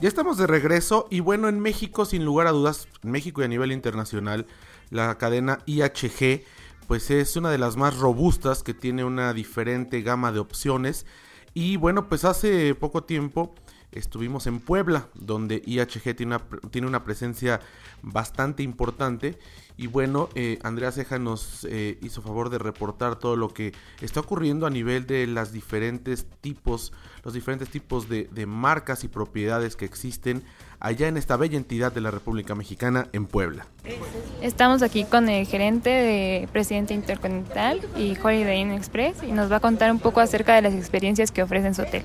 Ya estamos de regreso y bueno, en México, sin lugar a dudas, en México y a nivel internacional, la cadena IHG pues es una de las más robustas que tiene una diferente gama de opciones. Y bueno, pues hace poco tiempo estuvimos en Puebla, donde IHG tiene una, presencia bastante importante. Y bueno, eh, Andrea Ceja nos eh, hizo favor de reportar todo lo que está ocurriendo a nivel de las diferentes tipos, los diferentes tipos de, marcas y propiedades que existen allá en esta bella entidad de la República Mexicana en Puebla. Estamos aquí con el gerente de Presidente Intercontinental y Holiday Inn Express y nos va a contar un poco acerca de las experiencias que ofrece en su hotel.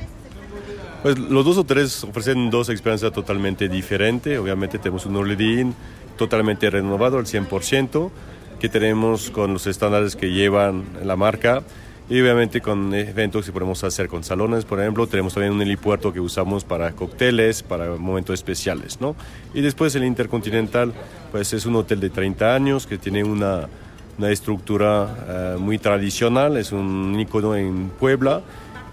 Pues los dos hoteles ofrecen dos experiencias totalmente diferentes. Obviamente tenemos un Inn totalmente renovado al 100%, que tenemos con los estándares que llevan la marca y obviamente con eventos que podemos hacer con salones, por ejemplo, tenemos también un helipuerto que usamos para cócteles, para momentos especiales, ¿no? Y después el Intercontinental, pues es un hotel de 30 años que tiene una, una estructura uh, muy tradicional, es un icono en Puebla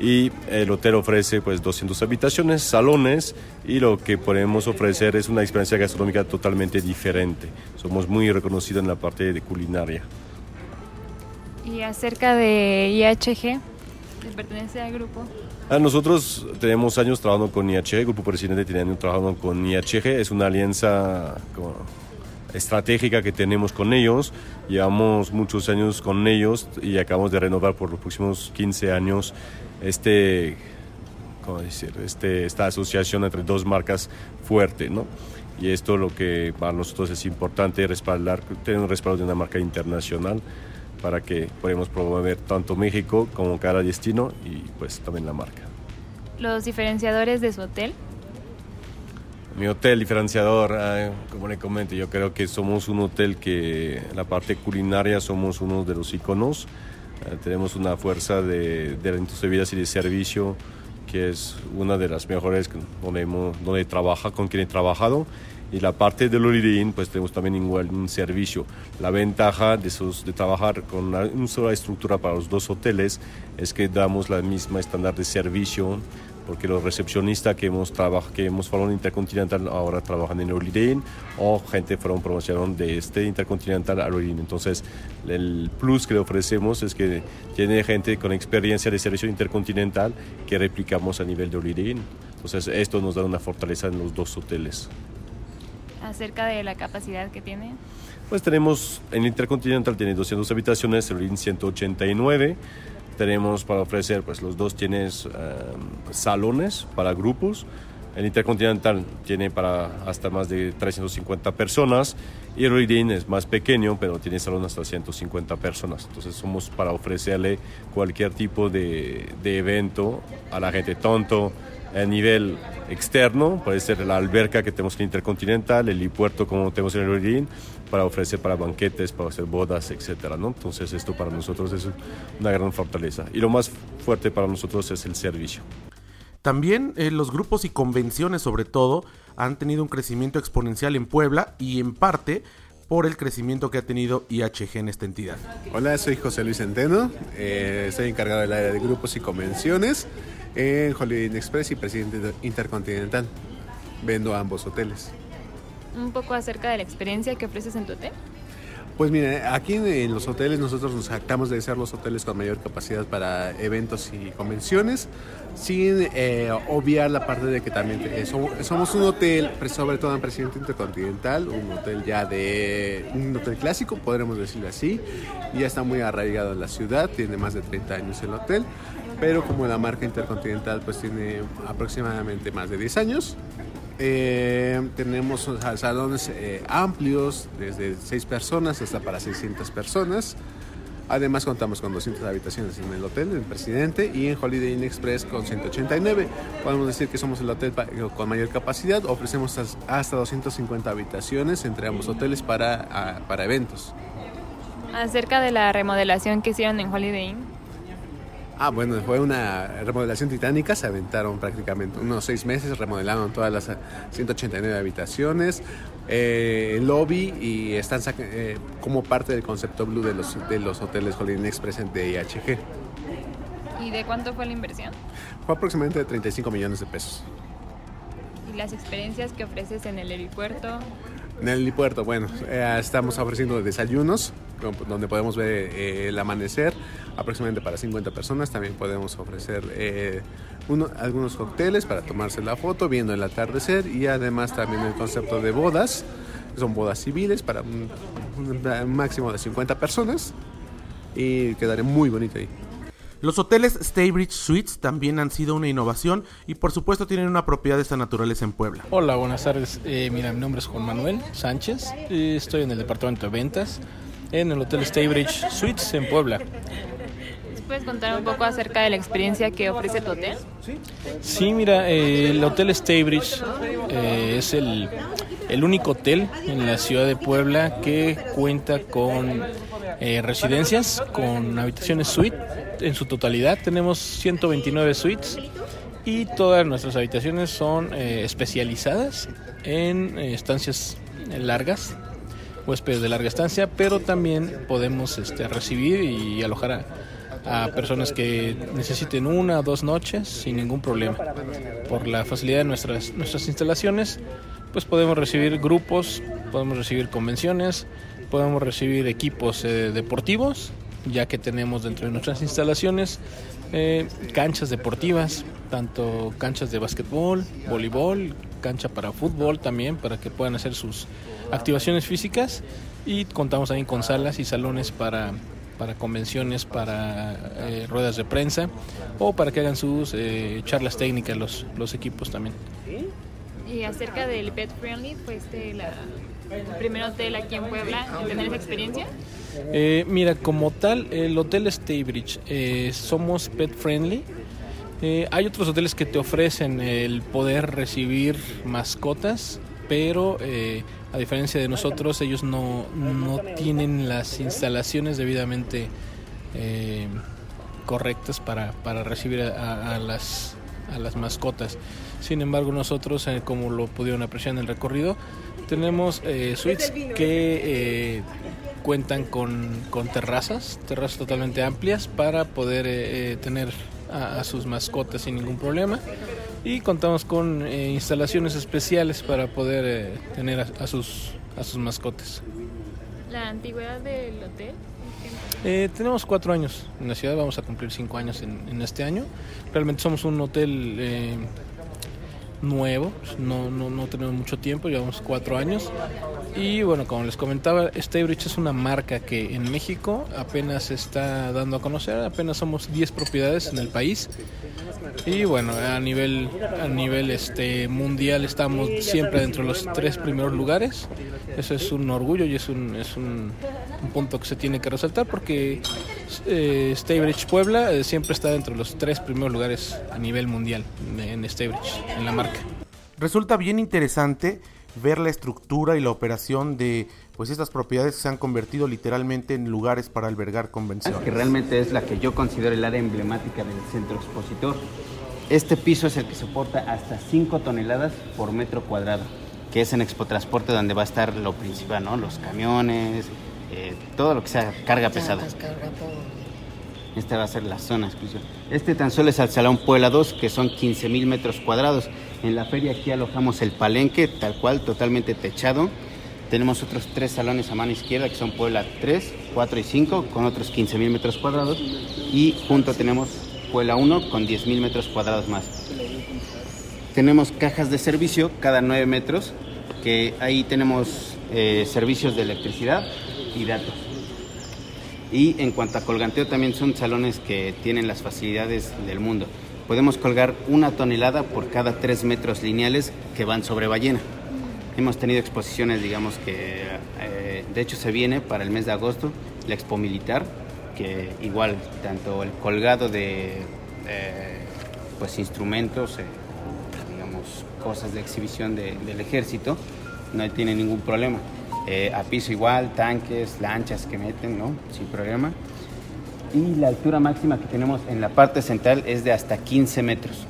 y el hotel ofrece pues 200 habitaciones, salones y lo que podemos ofrecer es una experiencia gastronómica totalmente diferente. Somos muy reconocidos en la parte de culinaria. Y acerca de IHG, pertenece al grupo? A nosotros tenemos años trabajando con IHG, el Grupo Presidente tiene años trabajando con IHG, es una alianza estratégica que tenemos con ellos, llevamos muchos años con ellos y acabamos de renovar por los próximos 15 años este, ¿cómo decir? Este, esta asociación entre dos marcas fuerte, ¿no? Y esto lo que para nosotros es importante respaldar, tener un respaldo de una marca internacional para que podamos promover tanto México como cada destino y pues también la marca. ¿Los diferenciadores de su hotel? Mi hotel diferenciador, como le comento, yo creo que somos un hotel que en la parte culinaria somos uno de los iconos. Eh, tenemos una fuerza de, de vidas y de servicio que es una de las mejores donde, hemos, donde trabaja, con quien he trabajado. Y la parte del Holiday Inn, pues tenemos también igual un servicio. La ventaja de, esos, de trabajar con una, una sola estructura para los dos hoteles es que damos la misma estándar de servicio porque los recepcionistas que hemos trabajado, que hemos en Intercontinental ahora trabajan en Holiday Inn o gente fueron promocionaron de este Intercontinental a Holiday Inn. Entonces, el plus que le ofrecemos es que tiene gente con experiencia de servicio intercontinental que replicamos a nivel de Holiday Inn. Entonces, esto nos da una fortaleza en los dos hoteles. Acerca de la capacidad que tiene. Pues tenemos, en Intercontinental tiene 200 habitaciones, el Inn 189 tenemos para ofrecer, pues los dos tienes um, salones para grupos. El Intercontinental tiene para hasta más de 350 personas y el Reading es más pequeño, pero tiene salones hasta 150 personas. Entonces somos para ofrecerle cualquier tipo de, de evento a la gente, tanto a nivel externo, puede ser la alberca que tenemos en Intercontinental, el puerto como tenemos en el Reading, para ofrecer para banquetes, para hacer bodas, etcétera, ¿no? Entonces esto para nosotros es una gran fortaleza. Y lo más fuerte para nosotros es el servicio. También eh, los grupos y convenciones sobre todo han tenido un crecimiento exponencial en Puebla y en parte por el crecimiento que ha tenido IHG en esta entidad. Hola, soy José Luis Centeno, eh, estoy encargado del área de grupos y convenciones en Holiday Inn Express y presidente Intercontinental. Vendo ambos hoteles un poco acerca de la experiencia que ofreces en tu hotel? Pues mira, aquí en los hoteles nosotros nos jactamos de ser los hoteles con mayor capacidad para eventos y convenciones, sin eh, obviar la parte de que también eh, somos, un hotel, sobre todo en Presidente Intercontinental, un hotel ya de un hotel clásico, podremos decirlo así, ya está muy arraigado en la ciudad, tiene más de 30 años el hotel, pero como la marca Intercontinental pues tiene aproximadamente más de 10 años, eh, tenemos salones eh, amplios, desde 6 personas hasta para 600 personas. Además contamos con 200 habitaciones en el hotel, en el Presidente, y en Holiday Inn Express con 189. Podemos decir que somos el hotel con mayor capacidad. Ofrecemos hasta 250 habitaciones entre ambos hoteles para, para eventos. Acerca de la remodelación que hicieron en Holiday Inn, Ah, bueno, fue una remodelación titánica, se aventaron prácticamente unos seis meses, remodelaron todas las 189 habitaciones, eh, el lobby y están eh, como parte del concepto blue de los, de los hoteles Holiday Express de IHG. ¿Y de cuánto fue la inversión? Fue aproximadamente de 35 millones de pesos. ¿Y las experiencias que ofreces en el aeropuerto? En el helipuerto, bueno, eh, estamos ofreciendo desayunos donde podemos ver eh, el amanecer, aproximadamente para 50 personas. También podemos ofrecer eh, uno, algunos cócteles para tomarse la foto viendo el atardecer y además también el concepto de bodas. Son bodas civiles para un, un máximo de 50 personas y quedaré muy bonito ahí. Los hoteles Staybridge Suites también han sido una innovación y por supuesto tienen una propiedad de esta naturaleza en Puebla. Hola, buenas tardes. Eh, mira, mi nombre es Juan Manuel Sánchez. y estoy en el departamento de ventas en el Hotel Staybridge Suites en Puebla. puedes contar un poco acerca de la experiencia que ofrece tu hotel? Sí, mira, eh, el Hotel Staybridge eh, es el, el único hotel en la ciudad de Puebla que cuenta con eh, residencias con habitaciones suite en su totalidad. Tenemos 129 suites y todas nuestras habitaciones son eh, especializadas en eh, estancias largas, huéspedes de larga estancia, pero también podemos este, recibir y alojar a, personas que necesiten una o dos noches sin ningún problema. Por la facilidad de nuestras, nuestras instalaciones, pues podemos recibir grupos, podemos recibir convenciones, podemos recibir equipos eh, deportivos, ya que tenemos dentro de nuestras instalaciones eh, canchas deportivas, tanto canchas de básquetbol, voleibol, cancha para fútbol también, para que puedan hacer sus activaciones físicas y contamos también con salas y salones para, para convenciones, para eh, ruedas de prensa o para que hagan sus eh, charlas técnicas los, los equipos también. Y acerca del pet friendly, pues de la el primer hotel aquí en Puebla en tener esa experiencia? Eh, mira, como tal, el Hotel Staybridge, eh, somos pet friendly. Eh, hay otros hoteles que te ofrecen el poder recibir mascotas, pero eh, a diferencia de nosotros, ellos no, no tienen las instalaciones debidamente eh, correctas para, para recibir a, a, las, a las mascotas. Sin embargo, nosotros, eh, como lo pudieron apreciar en el recorrido, tenemos eh, suites que eh, cuentan con, con, terrazas, terrazas totalmente amplias para poder eh, tener a, a, sus mascotas sin ningún problema. Y contamos con eh, instalaciones especiales para poder eh, tener a, a, sus, a sus mascotas. ¿La antigüedad del hotel? Eh, tenemos cuatro años en la ciudad, vamos a cumplir cinco años en, este año. Realmente somos un hotel eh, nuevo, no, no, no, tenemos mucho tiempo, llevamos cuatro años. Y bueno, como les comentaba, Staybridge es una marca que en México apenas se está dando a conocer, apenas somos 10 propiedades en el país. Y bueno, a nivel, a nivel este, mundial estamos siempre dentro de los tres primeros lugares. Eso es un orgullo y es un, es un, un punto que se tiene que resaltar porque eh, Staybridge Puebla eh, siempre está dentro de los tres primeros lugares a nivel mundial en Staybridge, en la marca. Resulta bien interesante ver la estructura y la operación de pues estas propiedades que se han convertido literalmente en lugares para albergar convenciones. Que realmente es la que yo considero el área emblemática del centro expositor. Este piso es el que soporta hasta 5 toneladas por metro cuadrado, que es en Expotransporte donde va a estar lo principal, ¿no? Los camiones, eh, todo lo que sea carga pesada. Esta va a ser la zona exclusiva. Este tan solo es el Salón Puebla 2, que son 15 mil metros cuadrados. En la feria aquí alojamos el palenque, tal cual, totalmente techado. Tenemos otros tres salones a mano izquierda, que son Puebla 3, 4 y 5, con otros 15 mil metros cuadrados. Y junto tenemos Puebla 1, con 10 mil metros cuadrados más. Tenemos cajas de servicio cada 9 metros, que ahí tenemos eh, servicios de electricidad y datos. Y en cuanto a colganteo, también son salones que tienen las facilidades del mundo. Podemos colgar una tonelada por cada tres metros lineales que van sobre ballena. Hemos tenido exposiciones, digamos que, eh, de hecho se viene para el mes de agosto la Expo Militar, que igual, tanto el colgado de eh, pues instrumentos, eh, digamos, cosas de exhibición de, del ejército, no tiene ningún problema. Eh, a piso igual, tanques, lanchas que meten, ¿no? Sin problema. Y la altura máxima que tenemos en la parte central es de hasta 15 metros.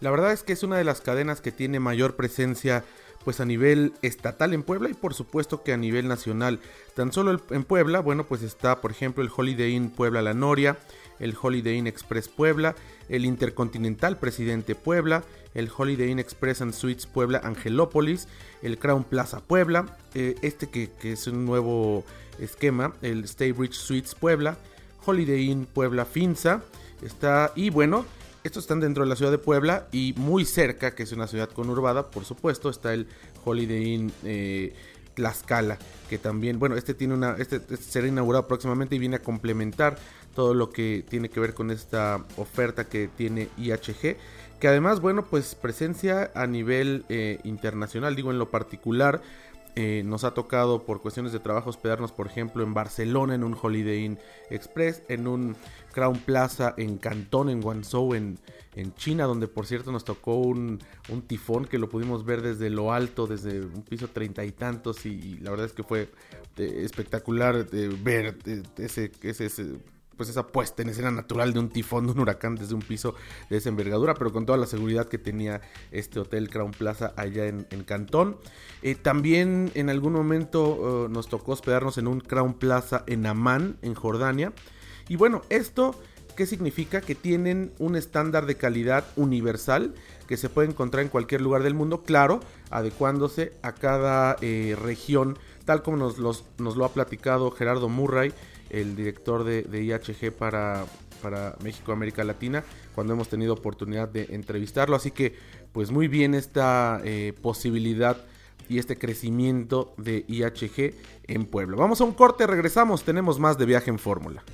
La verdad es que es una de las cadenas que tiene mayor presencia pues a nivel estatal en Puebla y por supuesto que a nivel nacional. Tan solo en Puebla, bueno, pues está por ejemplo el Holiday Inn Puebla La Noria, el Holiday Inn Express Puebla, el Intercontinental Presidente Puebla, el Holiday Inn Express and Suites Puebla Angelópolis, el Crown Plaza Puebla, eh, este que, que, es un nuevo esquema, el Stay Rich Suites Puebla, Holiday Inn Puebla Finza, está, y bueno, estos están dentro de la ciudad de Puebla y muy cerca, que es una ciudad conurbada, por supuesto, está el Holiday Inn eh, Tlaxcala, que también, bueno, este tiene una, este, este, será inaugurado próximamente y viene a complementar todo lo que tiene que ver con esta oferta que tiene IHG, que además, bueno, pues presencia a nivel eh, internacional, digo en lo particular, eh, nos ha tocado por cuestiones de trabajo hospedarnos, por ejemplo, en Barcelona, en un Holiday Inn Express, en un Crown Plaza en Cantón, en Guangzhou, en, en China, donde por cierto nos tocó un, un, tifón que lo pudimos ver desde lo alto, desde un piso treinta y tantos, y, la verdad es que fue eh, espectacular eh, ver ese, ese, ese pues esa puesta en escena natural de un tifón, de un huracán desde un piso de esa envergadura, pero con toda la seguridad que tenía este hotel Crown Plaza allá en, Cantón. Eh, también en algún momento uh, nos tocó hospedarnos en un Crown Plaza en Amán, en Jordania. Y bueno, esto... ¿Qué significa? Que tienen un estándar de calidad universal que se puede encontrar en cualquier lugar del mundo, claro, adecuándose a cada eh, región, tal como nos, nos, lo ha platicado Gerardo Murray el director de, IHG para, para México América Latina cuando hemos tenido oportunidad de entrevistarlo. Así que pues muy bien esta eh, posibilidad y este crecimiento de IHG en Puebla. Vamos a un corte, regresamos, tenemos más de viaje en fórmula.